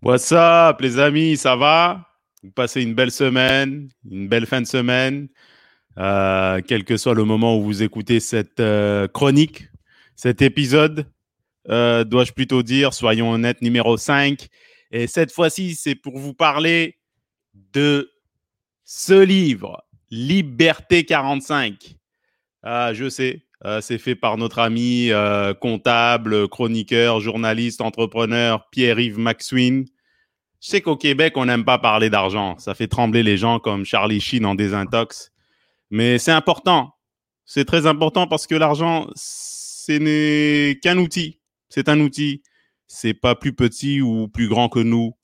What's up, les amis, ça va? Vous passez une belle semaine, une belle fin de semaine, euh, quel que soit le moment où vous écoutez cette euh, chronique, cet épisode, euh, dois-je plutôt dire, soyons honnêtes, numéro 5. Et cette fois-ci, c'est pour vous parler de ce livre, Liberté 45. Ah, je sais, euh, c'est fait par notre ami euh, comptable, chroniqueur, journaliste, entrepreneur Pierre-Yves Maxwin. Je sais qu'au Québec, on n'aime pas parler d'argent. Ça fait trembler les gens comme Charlie Sheen en désintox. Mais c'est important. C'est très important parce que l'argent, ce n'est qu'un outil. C'est un outil. C'est pas plus petit ou plus grand que nous.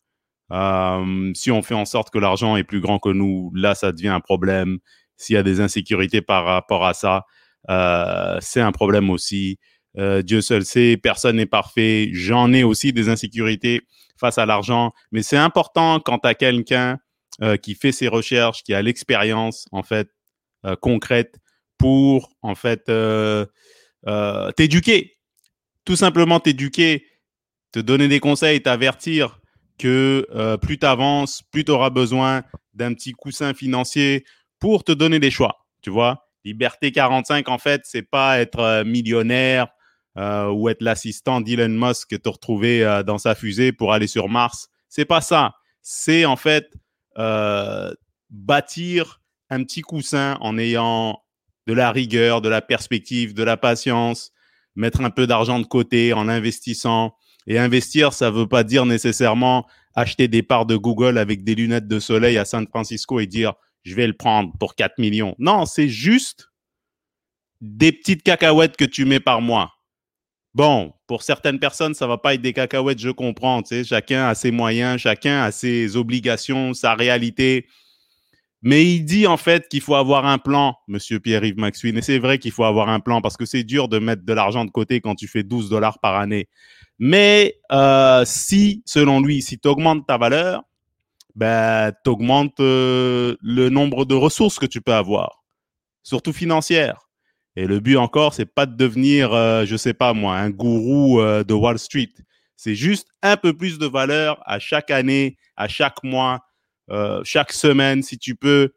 Euh, si on fait en sorte que l'argent est plus grand que nous, là, ça devient un problème. S'il y a des insécurités par rapport à ça, euh, c'est un problème aussi. Euh, Dieu seul sait, personne n'est parfait. J'en ai aussi des insécurités face à l'argent, mais c'est important quand tu as quelqu'un euh, qui fait ses recherches, qui a l'expérience en fait concrète pour en fait t'éduquer, tout simplement t'éduquer, te donner des conseils, t'avertir que plus tu avances, plus tu auras besoin d'un petit coussin financier pour te donner des choix, tu vois? Liberté 45, en fait, c'est pas être euh, millionnaire euh, ou être l'assistant d'Elon Musk te retrouver euh, dans sa fusée pour aller sur Mars. C'est pas ça. C'est en fait euh, bâtir un petit coussin en ayant de la rigueur, de la perspective, de la patience, mettre un peu d'argent de côté en investissant. Et investir, ça veut pas dire nécessairement acheter des parts de Google avec des lunettes de soleil à San Francisco et dire je vais le prendre pour 4 millions. Non, c'est juste des petites cacahuètes que tu mets par mois. Bon, pour certaines personnes, ça va pas être des cacahuètes, je comprends. Tu sais, chacun a ses moyens, chacun a ses obligations, sa réalité. Mais il dit en fait qu'il faut avoir un plan, Monsieur Pierre-Yves Maxwin. Et c'est vrai qu'il faut avoir un plan parce que c'est dur de mettre de l'argent de côté quand tu fais 12 dollars par année. Mais euh, si, selon lui, si tu augmentes ta valeur, ben, tu augmentes euh, le nombre de ressources que tu peux avoir, surtout financières. Et le but encore, c'est pas de devenir, euh, je sais pas moi, un gourou euh, de Wall Street. C'est juste un peu plus de valeur à chaque année, à chaque mois, euh, chaque semaine, si tu peux,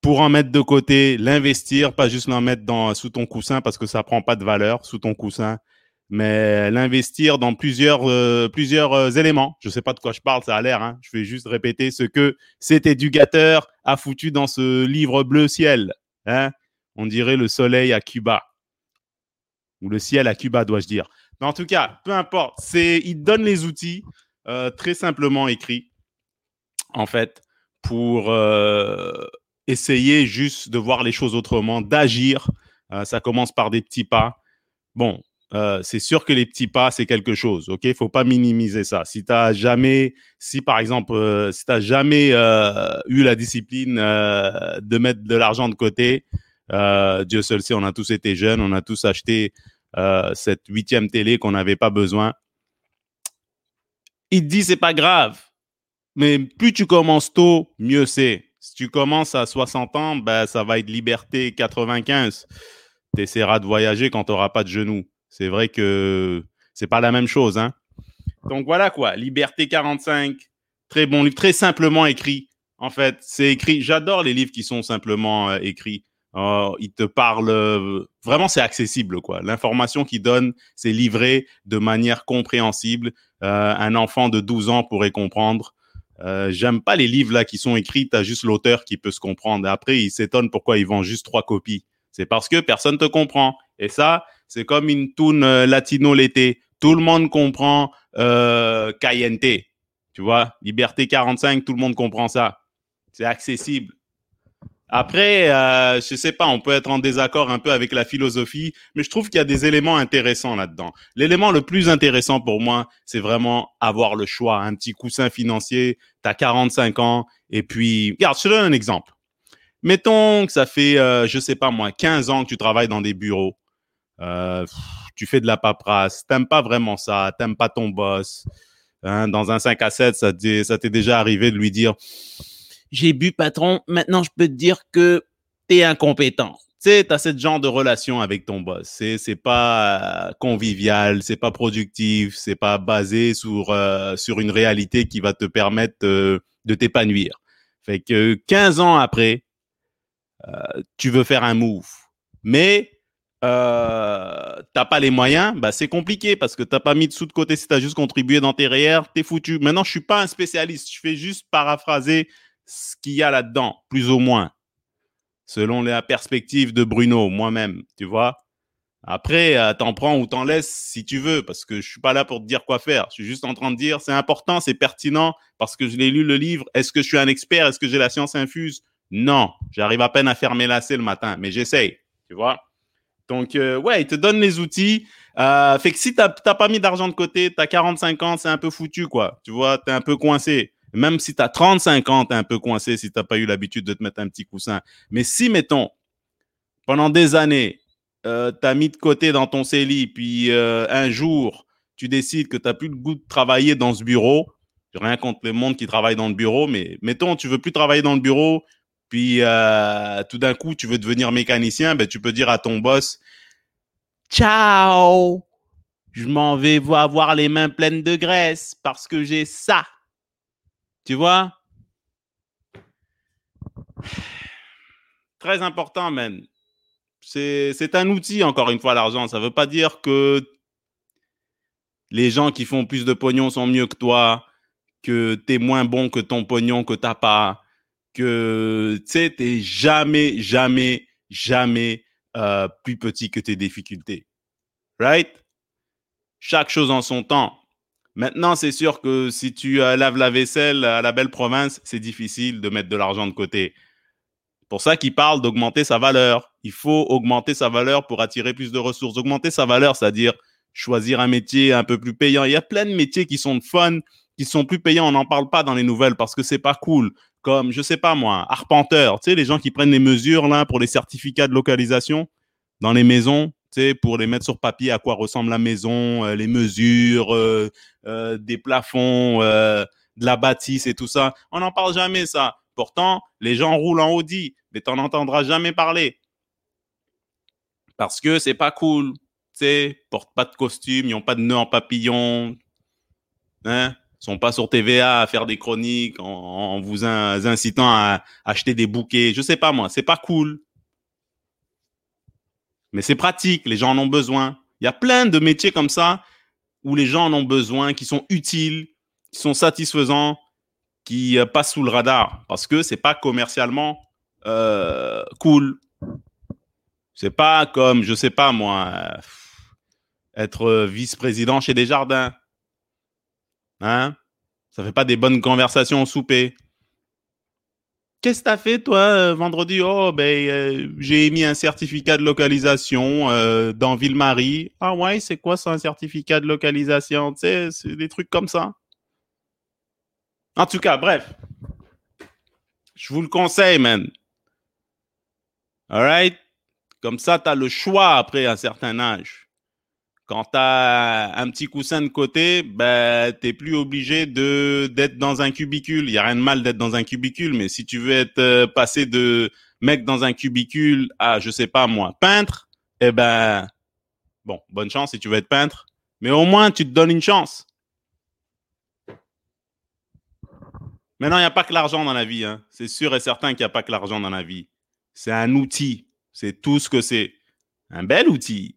pour en mettre de côté, l'investir, pas juste l'en mettre dans, sous ton coussin parce que ça prend pas de valeur sous ton coussin, mais l'investir dans plusieurs, euh, plusieurs euh, éléments. Je sais pas de quoi je parle, ça a l'air. Hein. Je vais juste répéter ce que cet éducateur a foutu dans ce livre bleu ciel. Hein. On dirait le soleil à Cuba. Ou le ciel à Cuba, dois-je dire. Mais en tout cas, peu importe. C'est, il donne les outils euh, très simplement écrits, en fait, pour essayer juste de voir les choses autrement, d'agir. Ça commence par des petits pas. Bon, euh, c'est sûr que les petits pas, c'est quelque chose. OK? Faut pas minimiser ça. Si tu jamais, si par exemple, euh, si jamais euh, eu la discipline de mettre de l'argent de côté, Dieu seul sait, on a tous été jeunes, on a tous acheté cette huitième télé qu'on n'avait pas besoin. Il te dit, c'est pas grave. Mais plus tu commences tôt, mieux c'est. Si tu commences à 60 ans, ben, ça va être liberté 95. Tu essaieras de voyager quand tu n'auras pas de genoux. C'est vrai que c'est pas la même chose. Hein? Donc voilà quoi, Liberté 45, très bon livre, très simplement écrit. En fait, c'est écrit. J'adore les livres qui sont simplement euh, écrits. Euh, ils te parlent euh, vraiment, c'est accessible quoi. L'information qu'ils donnent, c'est livré de manière compréhensible. Euh, un enfant de 12 ans pourrait comprendre. J'aime pas les livres là qui sont écrits. T'as juste l'auteur qui peut se comprendre. Après, il s'étonne pourquoi ils vendent juste trois copies. C'est parce que personne te comprend. Et ça, c'est comme une toune euh, latino l'été. Tout le monde comprend euh, Cayente. Tu vois, Liberté 45, tout le monde comprend ça. C'est accessible. Après, euh, je sais pas, on peut être en désaccord un peu avec la philosophie, mais je trouve qu'il y a des éléments intéressants là-dedans. L'élément le plus intéressant pour moi, c'est vraiment avoir le choix, un petit coussin financier. T'as 45 ans et puis, regarde, je te donne un exemple. Mettons que ça fait, euh, je sais pas moi, 15 ans que tu travailles dans des bureaux. Euh, tu fais de la paperasse, t'aimes pas vraiment ça, t'aimes pas ton boss. Hein, dans un 5 à 7, ça t'est ça t'est déjà arrivé de lui dire J'ai bu, patron, maintenant je peux te dire que t'es incompétent. tu sais, tu as ce genre de relation avec ton boss. C'est, c'est pas euh, convivial, c'est pas productif, c'est pas basé sur, euh, sur une réalité qui va te permettre euh, de t'épanouir. Fait que 15 ans après, tu veux faire un move, mais euh, t'as pas les moyens, bah c'est compliqué parce que t'as pas mis de sous de côté si t'as juste contribué dans tes REER, t'es foutu. Maintenant, je suis pas un spécialiste, je fais juste paraphraser ce qu'il y a là-dedans, plus ou moins selon la perspective de Bruno, moi-même, tu vois. Après, euh, t'en prends ou t'en laisses si tu veux, parce que je suis pas là pour te dire quoi faire. Je suis juste en train de dire, c'est important, c'est pertinent, parce que je l'ai lu le livre. Est-ce que je suis un expert? Est-ce que j'ai la science infuse? Non, j'arrive à peine à fermer lacets le matin, mais j'essaye, tu vois. Donc, euh, ouais, il te donne les outils. Euh, fait que si t'as pas mis d'argent de côté, t'as 45 ans, c'est un peu foutu, quoi. Tu vois, t'es un peu coincé. Même si tu as 35 ans, tu es un peu coincé si tu n'as pas eu l'habitude de te mettre un petit coussin. Mais si, mettons, pendant des années, euh, tu as mis de côté dans ton CELI, puis un jour, tu décides que tu n'as plus le goût de travailler dans ce bureau, rien contre le monde qui travaille dans le bureau, mais mettons, tu veux plus travailler dans le bureau, puis euh, tout d'un coup, tu veux devenir mécanicien, ben, tu peux dire à ton boss, ciao, je m'en vais avoir les mains pleines de graisse parce que j'ai ça. Tu vois? Très important, man. C'est un outil, encore une fois, l'argent. Ça ne veut pas dire que les gens qui font plus de pognon sont mieux que toi, que tu es moins bon que ton pognon que tu n'as pas, que tu sais, jamais, jamais, jamais euh, plus petit que tes difficultés. Right? Chaque chose en son temps. Maintenant, c'est sûr que si tu euh, laves la vaisselle à la belle province, c'est difficile de mettre de l'argent de côté. Pour ça qu'il parle d'augmenter sa valeur. Il faut augmenter sa valeur pour attirer plus de ressources. Augmenter sa valeur, c'est-à-dire choisir un métier un peu plus payant. Il y a plein de métiers qui sont fun, qui sont plus payants. On n'en parle pas dans les nouvelles parce que c'est pas cool. Comme, je sais pas moi, arpenteur. Tu sais, les gens qui prennent les mesures là pour les certificats de localisation dans les maisons pour les mettre sur papier à quoi ressemble la maison, euh, les mesures, euh, euh, des plafonds, de la bâtisse et tout ça. On n'en parle jamais, ça. Pourtant, les gens roulent en Audi, mais tu n'en entendras jamais parler. Parce que c'est pas cool. Tu sais, portent pas de costume, ils n'ont pas de nœud en papillon. Hein? Sont pas sur TVA à faire des chroniques en, vous incitant à acheter des bouquets. Je sais pas moi, c'est pas cool mais c'est pratique, les gens en ont besoin. Il y a plein de métiers comme ça où les gens en ont besoin, qui sont utiles, qui sont satisfaisants, qui euh, passent sous le radar parce que c'est pas commercialement euh, cool. C'est pas comme, je sais pas moi, euh, être vice-président chez Desjardins. Hein? Ça fait pas des bonnes conversations au souper. Qu'est-ce que tu as fait, toi, euh, vendredi? Oh, ben, euh, j'ai émis un certificat de localisation euh, dans Ville-Marie. Ah ouais, c'est quoi ça, un certificat de localisation? Tu sais, c'est des trucs comme ça. En tout cas, bref. Je vous le conseille, man. All right? Comme ça, tu as le choix après un certain âge. Quand tu as un petit coussin de côté, ben, tu n'es plus obligé de d'être dans un cubicule. Il n'y a rien de mal d'être dans un cubicule, mais si tu veux être euh, passé de mec dans un cubicule à, je sais pas moi, peintre, eh ben, bon, bonne chance si tu veux être peintre, mais au moins tu te donnes une chance. Maintenant, il n'y a pas que l'argent dans la vie. Hein. C'est sûr et certain qu'il n'y a pas que l'argent dans la vie. C'est un outil. C'est tout ce que c'est. Un bel outil.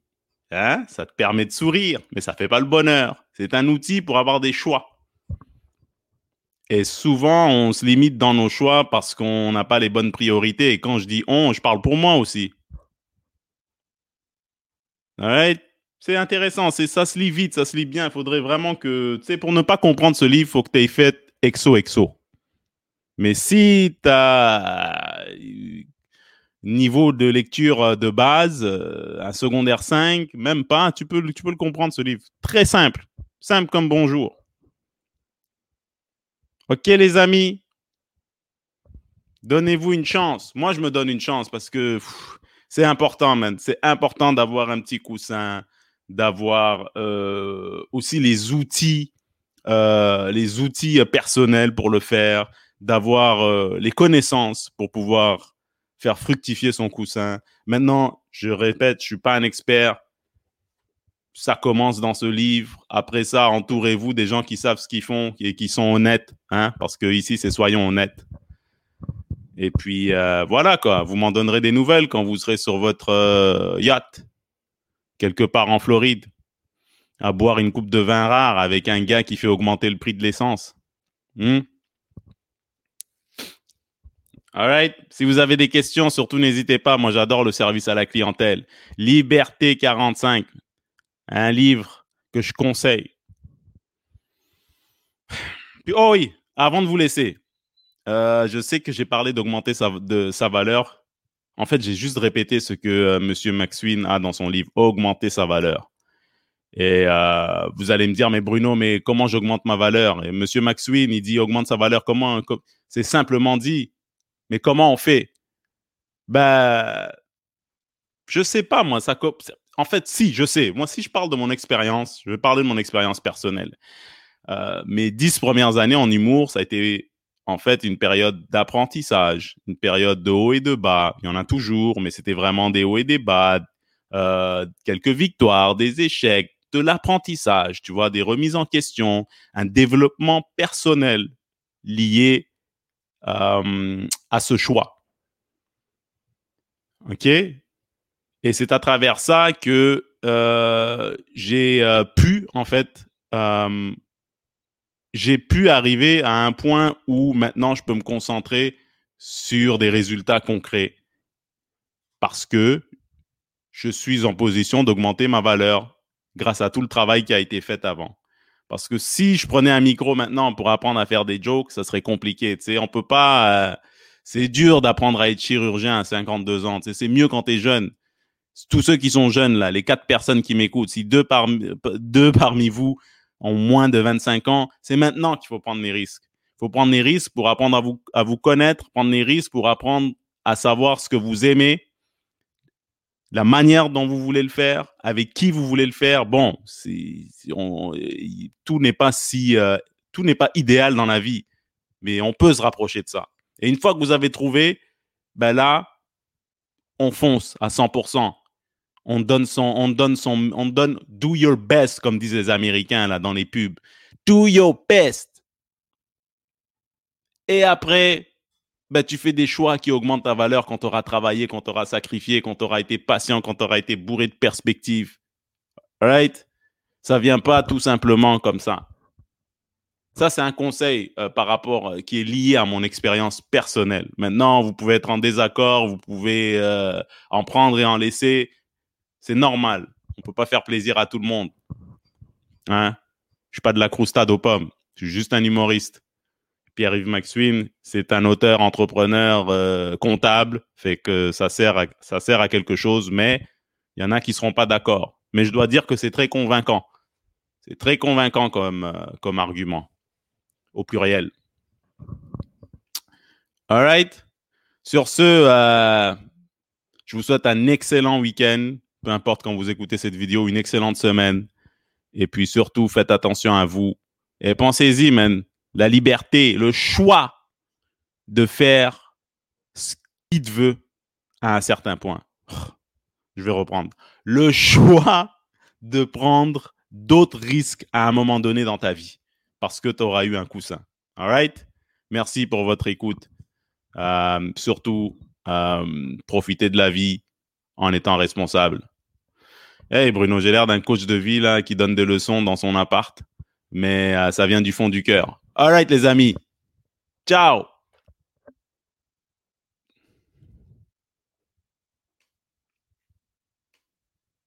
Hein? Ça te permet de sourire, mais ça ne fait pas le bonheur. C'est un outil pour avoir des choix. Et souvent, on se limite dans nos choix parce qu'on n'a pas les bonnes priorités. Et quand je dis on, je parle pour moi aussi. Ouais, c'est intéressant. C'est, ça se lit vite, ça se lit bien. Il faudrait vraiment que, tu sais, pour ne pas comprendre ce livre, il faut que tu aies fait exo-exo. Mais si tu as niveau de lecture euh, de base, euh, un secondaire 5, même pas, tu peux, tu peux le comprendre ce livre. Très simple, simple comme bonjour. Ok les amis, donnez-vous une chance. Moi, je me donne une chance parce que c'est important, man. C'est important d'avoir un petit coussin, d'avoir euh, aussi les outils, les outils personnels pour le faire, d'avoir les connaissances pour pouvoir faire fructifier son coussin. Maintenant, je répète, je suis pas un expert. Ça commence dans ce livre. Après ça, entourez-vous des gens qui savent ce qu'ils font et qui sont honnêtes, hein, parce que ici, c'est soyons honnêtes. Et puis euh, voilà quoi, vous m'en donnerez des nouvelles quand vous serez sur votre euh, yacht quelque part en Floride à boire une coupe de vin rare avec un gars qui fait augmenter le prix de l'essence. Hmm? All right. Si vous avez des questions, surtout n'hésitez pas. Moi, j'adore le service à la clientèle. Liberté 45, un livre que je conseille. Oh oui, avant de vous laisser, euh, je sais que j'ai parlé d'augmenter sa, de, sa valeur. En fait, j'ai juste répété ce que euh, Monsieur Maxwin a dans son livre, augmenter sa valeur. Et euh, vous allez me dire, mais Bruno, mais comment j'augmente ma valeur? Et Monsieur Maxwin, il dit augmente sa valeur. Comment? C'est simplement dit. Mais comment on fait? Ben, je sais pas moi. Ça, en fait, si, je sais. Moi, si je parle de mon expérience, je vais parler de mon expérience personnelle. Euh, mes dix premières années en humour, ça a été en fait une période d'apprentissage, une période de haut et de bas. Il y en a toujours, mais c'était vraiment des hauts et des bas, euh, quelques victoires, des échecs, de l'apprentissage, tu vois, des remises en question, un développement personnel lié euh, à ce choix. OK? Et c'est à travers ça que euh, j'ai pu, en fait, j'ai pu arriver à un point où maintenant je peux me concentrer sur des résultats concrets parce que je suis en position d'augmenter ma valeur grâce à tout le travail qui a été fait avant. Parce que si je prenais un micro maintenant pour apprendre à faire des jokes, ça serait compliqué. Tu sais, on peut pas. Euh, c'est dur d'apprendre à être chirurgien à 52 ans. Tu sais, c'est mieux quand tu es jeune. Tous ceux qui sont jeunes là, les quatre personnes qui m'écoutent, si deux parmi deux parmi vous ont moins de 25 ans, c'est maintenant qu'il faut prendre les risques. Il faut prendre les risques pour apprendre à vous, à vous connaître, prendre les risques pour apprendre à savoir ce que vous aimez, la manière dont vous voulez le faire, avec qui vous voulez le faire. Bon, tout n'est pas si, euh, tout n'est pas idéal dans la vie, mais on peut se rapprocher de ça. Et une fois que vous avez trouvé, ben là, on fonce à 100% on donne son, on donne son, on donne do your best, comme disent les Américains là dans les pubs. Do your best. Et après, ben, tu fais des choix qui augmentent ta valeur quand tu auras travaillé, quand tu auras sacrifié, quand tu auras été patient, quand tu auras été bourré de perspectives. Right? Ça vient pas tout simplement comme ça. Ça, c'est un conseil euh, par rapport euh, qui est lié à mon expérience personnelle. Maintenant, vous pouvez être en désaccord, vous pouvez euh, en prendre et en laisser. C'est normal. On peut pas faire plaisir à tout le monde. Hein? Je suis pas de la croustade aux pommes. Je suis juste un humoriste. Pierre-Yves Maxwin, c'est un auteur, entrepreneur, euh, comptable, fait que ça sert, à, quelque chose, mais il y en a qui seront pas d'accord. Mais je dois dire que c'est très convaincant. C'est très convaincant comme, euh, argument, au pluriel. All right. Sur ce, euh, je vous souhaite un excellent week-end peu importe quand vous écoutez cette vidéo, une excellente semaine. Et puis surtout, faites attention à vous. Et pensez-y, man. La liberté, le choix de faire ce qu'il veut à un certain point. Je vais reprendre. Le choix de prendre d'autres risques à un moment donné dans ta vie parce que tu auras eu un coussin. All right? Merci pour votre écoute. Euh, surtout, euh, profitez de la vie en étant responsable. Hey Bruno, j'ai l'air d'un coach de vie qui donne des leçons dans son appart, mais euh, ça vient du fond du cœur. All right les amis. Ciao